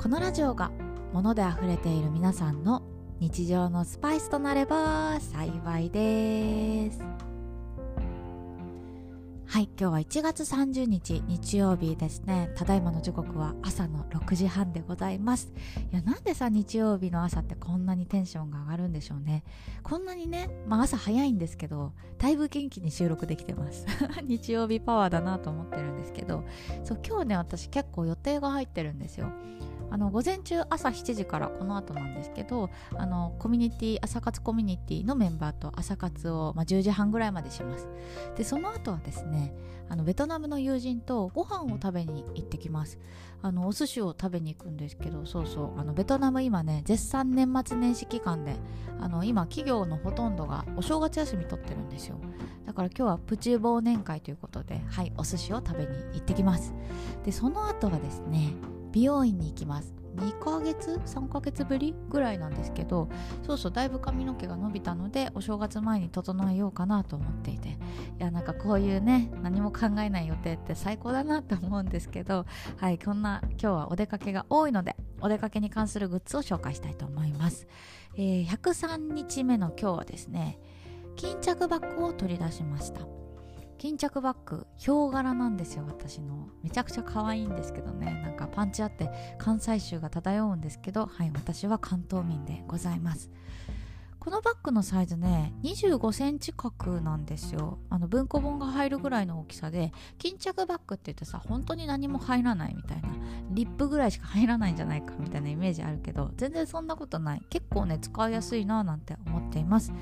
このラジオが物で溢れている皆さんの日常のスパイスとなれば幸いです。はい今日は1月30日日曜日ですね。ただいまの時刻は朝の6時半でございます。いやなんでさ日曜日の朝ってこんなにテンションが上がるんでしょうね。こんなにねまあ朝早いんですけどだいぶ元気に収録できてます。日曜日パワーだなと思ってるんですけど。そう今日ね私結構予定が入ってるんですよ。あの午前中朝7時からこの後なんですけどあのコミュニティ朝活コミュニティのメンバーと朝活を、まあ、10時半ぐらいまでします。でその後はですねあのベトナムの友人とご飯を食べに行ってきます。あのお寿司を食べに行くんですけどそうそうあのベトナム今ね絶賛年末年始期間であの今企業のほとんどがお正月休み取ってるんですよ。だから今日はプチ忘年会ということではいお寿司を食べに行ってきます。でその後はですね美容院に行きます。2ヶ月？3ヶ月ぶりぐらいなんですけどそうそうだいぶ髪の毛が伸びたのでお正月前に整えようかなと思っていて。いやなんかこういうね何も考えない予定って最高だなと思うんですけどはいこんな今日はお出かけが多いのでお出かけに関するグッズを紹介したいと思います、えー、103日目の今日はですね巾着バッグを取り出しました。巾着バッグヒョウ柄なんですよ私の。めちゃくちゃ可愛いんですけどね。なんかパンチあって関西臭が漂うんですけどはい私は関東民でございます。このバッグのサイズね25センチ角なんですよ。あの文庫本が入るぐらいの大きさで巾着バッグって言ってさ本当に何も入らないみたいなリップぐらいしか入らないんじゃないかみたいなイメージあるけど全然そんなことない。結構ね使いやすいななんて思っています。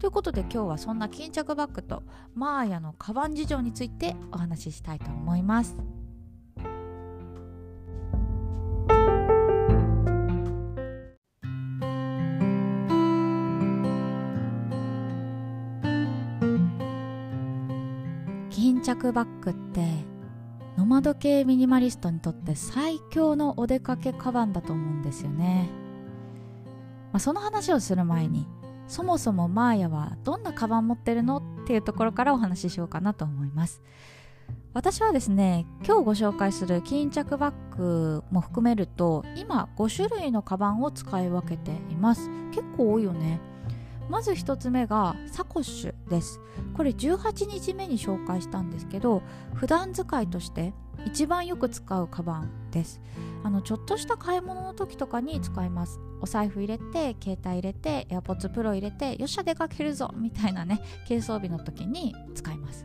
ということで今日はそんな巾着バッグとマーヤのカバン事情についてお話ししたいと思います。着バッグってノマド系ミニマリストにとって最強のお出かけカバンだと思うんですよね。まあ、その話をする前にそもそもマーヤはどんなカバン持ってるのっていうところからお話ししようかなと思います。私はですね今日ご紹介する巾着バッグも含めると今5種類のカバンを使い分けています。結構多いよね。まず1つ目がサコッシュです。これ18日目に紹介したんですけど普段使いとして一番よく使うカバンです。あのちょっとした買い物の時とかに使います。お財布入れて携帯入れて AirPods Pro 入れてよっしゃ出かけるぞみたいなね軽装備の時に使います。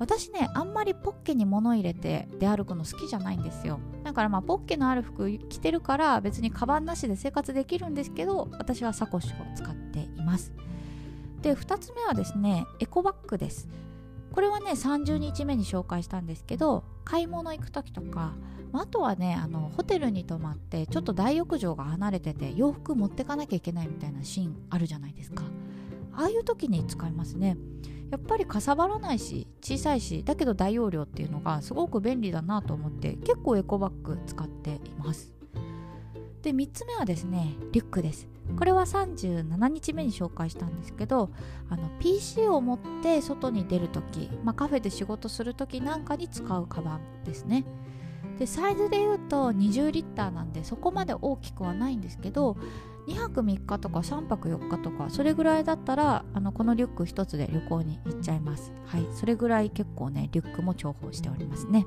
私ねあんまりポッケに物入れて出歩くの好きじゃないんですよ。だからまあポッケのある服着てるから別にカバンなしで生活できるんですけど私はサコッシュを使っています。で2つ目はですねエコバッグです。これはね30日目に紹介したんですけど買い物行く時とかあとはねあのホテルに泊まってちょっと大浴場が離れてて洋服持ってかなきゃいけないみたいなシーンあるじゃないですか。ああいう時に使いますね。やっぱりかさばらないし小さいしだけど大容量っていうのがすごく便利だなと思って結構エコバッグ使っています。で3つ目はですねリュックです。これは37日目に紹介したんですけどあの PC を持って外に出る時、まあ、カフェで仕事する時なんかに使うカバンですね。でサイズで言うと20リッターなんでそこまで大きくはないんですけど2泊3日とか3泊4日とかそれぐらいだったらあのこのリュック1つで旅行に行っちゃいます。はい。それぐらい結構ねリュックも重宝しておりますね。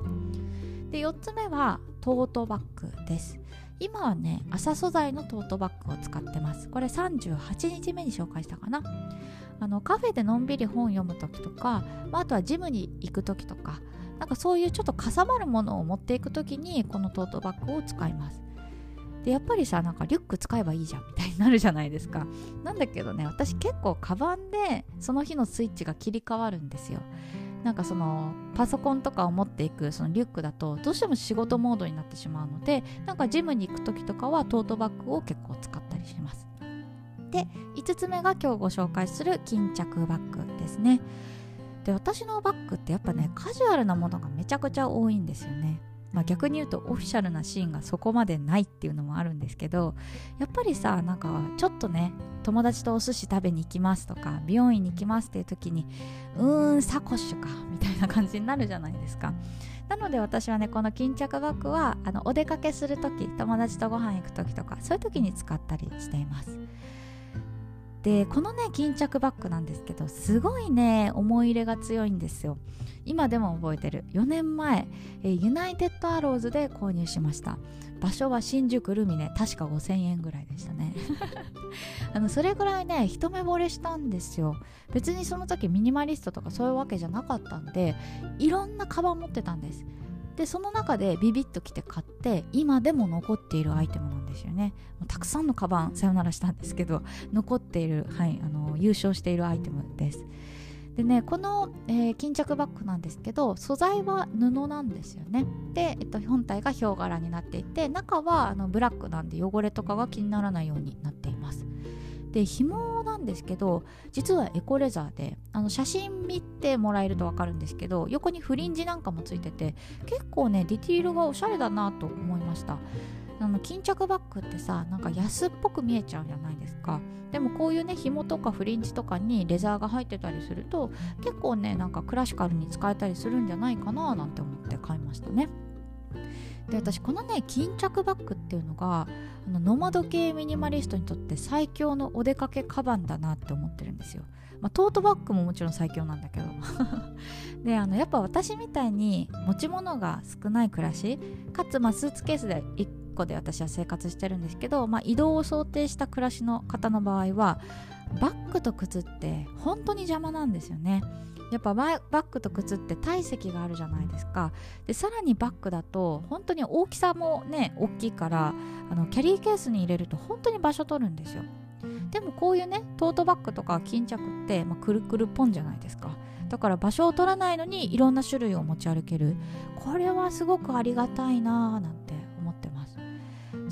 で4つ目はトートバッグです。今はね朝素材のトートバッグを使ってます。これ38日目に紹介したかな。あのカフェでのんびり本読む時とか、まあ、あとはジムに行く時とかなんかそういうちょっとかさばるものを持っていく時にこのトートバッグを使います。でやっぱりさなんかリュック使えばいいじゃんみたいになるじゃないですか。なんだけどね私結構カバンでその日のスイッチが切り替わるんですよ。なんかそのパソコンとかを持っていくそのリュックだとどうしても仕事モードになってしまうのでなんかジムに行く時とかはトートバッグを結構使ったりします。で5つ目が今日ご紹介する巾着バッグですね。で私のバッグってやっぱねカジュアルなものがめちゃくちゃ多いんですよね。まあ、逆に言うとオフィシャルなシーンがそこまでないっていうのもあるんですけどやっぱりさなんかちょっとね友達とお寿司食べに行きますとか美容院に行きますっていう時にうーんサコッシュかみたいな感じになるじゃないですか。なので私はねこの巾着バッグはあのお出かけする時友達とご飯行く時とかそういう時に使ったりしています。でこのね巾着バッグなんですけどすごいね思い入れが強いんですよ。今でも覚えてる。4年前ユナイテッドアローズで購入しました。場所は新宿ルミネ確か5000円ぐらいでしたね。あのそれぐらいね一目惚れしたんですよ。別にその時ミニマリストとかそういうわけじゃなかったんでいろんなカバン持ってたんです。でその中でビビッときて買って今でも残っているアイテムなんですよね。たくさんのカバンさよならしたんですけど残っている、はい、あの優勝しているアイテムです。でねこの、えー、巾着バッグなんですけど素材は布なんですよね。で、えっと、本体がヒョウ柄になっていて中はあのブラックなんで汚れとかが気にならないようになっています。で紐なんですけど実はエコレザーであの写真見てもらえると分かるんですけど横にフリンジなんかもついてて結構ねディティールがおしゃれだなと思いました。あの巾着バッグってさなんか安っぽく見えちゃうじゃないですか。でもこういうね紐とかフリンジとかにレザーが入ってたりすると結構ねなんかクラシカルに使えたりするんじゃないかななんて思って買いましたね。で私このね巾着バッグっていうのがあのノマド系ミニマリストにとって最強のお出かけカバンだなって思ってるんですよ、まあ、トートバッグももちろん最強なんだけど。であのやっぱ私みたいに持ち物が少ない暮らしかつ、まあ、スーツケースで1個で私は生活してるんですけど、まあ、移動を想定した暮らしの方の場合はバッグと靴って本当に邪魔なんですよね。やっぱバッグと靴って体積があるじゃないですか。でさらにバッグだと本当に大きさもね大きいからあのキャリーケースに入れると本当に場所取るんですよ。でもこういうねトートバッグとか巾着って、まあ、くるくるポンじゃないですか。だから場所を取らないのにいろんな種類を持ち歩ける。これはすごくありがたいなーなんて。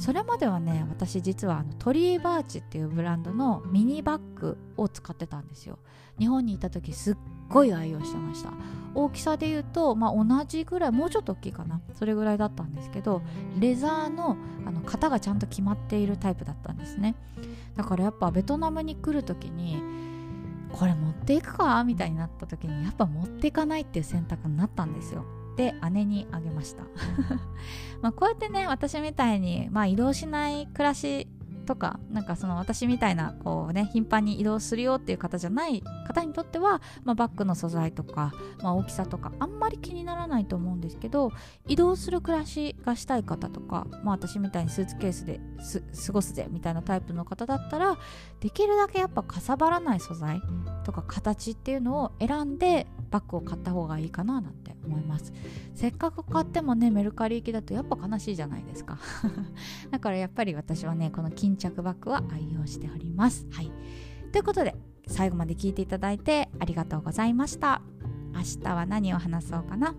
それまではね私実はあのトリーバーチっていうブランドのミニバッグを使ってたんですよ。日本にいた時すっごい愛用してました。大きさで言うと、まあ、同じぐらいもうちょっと大きいかな。それぐらいだったんですけどレザーのあの型がちゃんと決まっているタイプだったんですね。だからやっぱベトナムに来る時にこれ持っていくか？みたいになった時にやっぱ持っていかないっていう選択になったんですよ。で姉にあげました。まあこうやってね私みたいに、まあ、移動しない暮らしとかなんかその私みたいなこうね頻繁に移動するよっていう方じゃない方にとっては、まあ、バッグの素材とか、まあ、大きさとかあんまり気にならないと思うんですけど移動する暮らしがしたい方とか、まあ、私みたいにスーツケースで過ごすぜみたいなタイプの方だったらできるだけやっぱかさばらない素材とか形っていうのを選んでバッグを買った方がいいかななんて思います。せっかく買ってもねメルカリ行きだとやっぱ悲しいじゃないですか。だからやっぱり私はねこの巾着バッグは愛用しております。はい。ということで最後まで聞いていただいてありがとうございました。明日は何を話そうかな？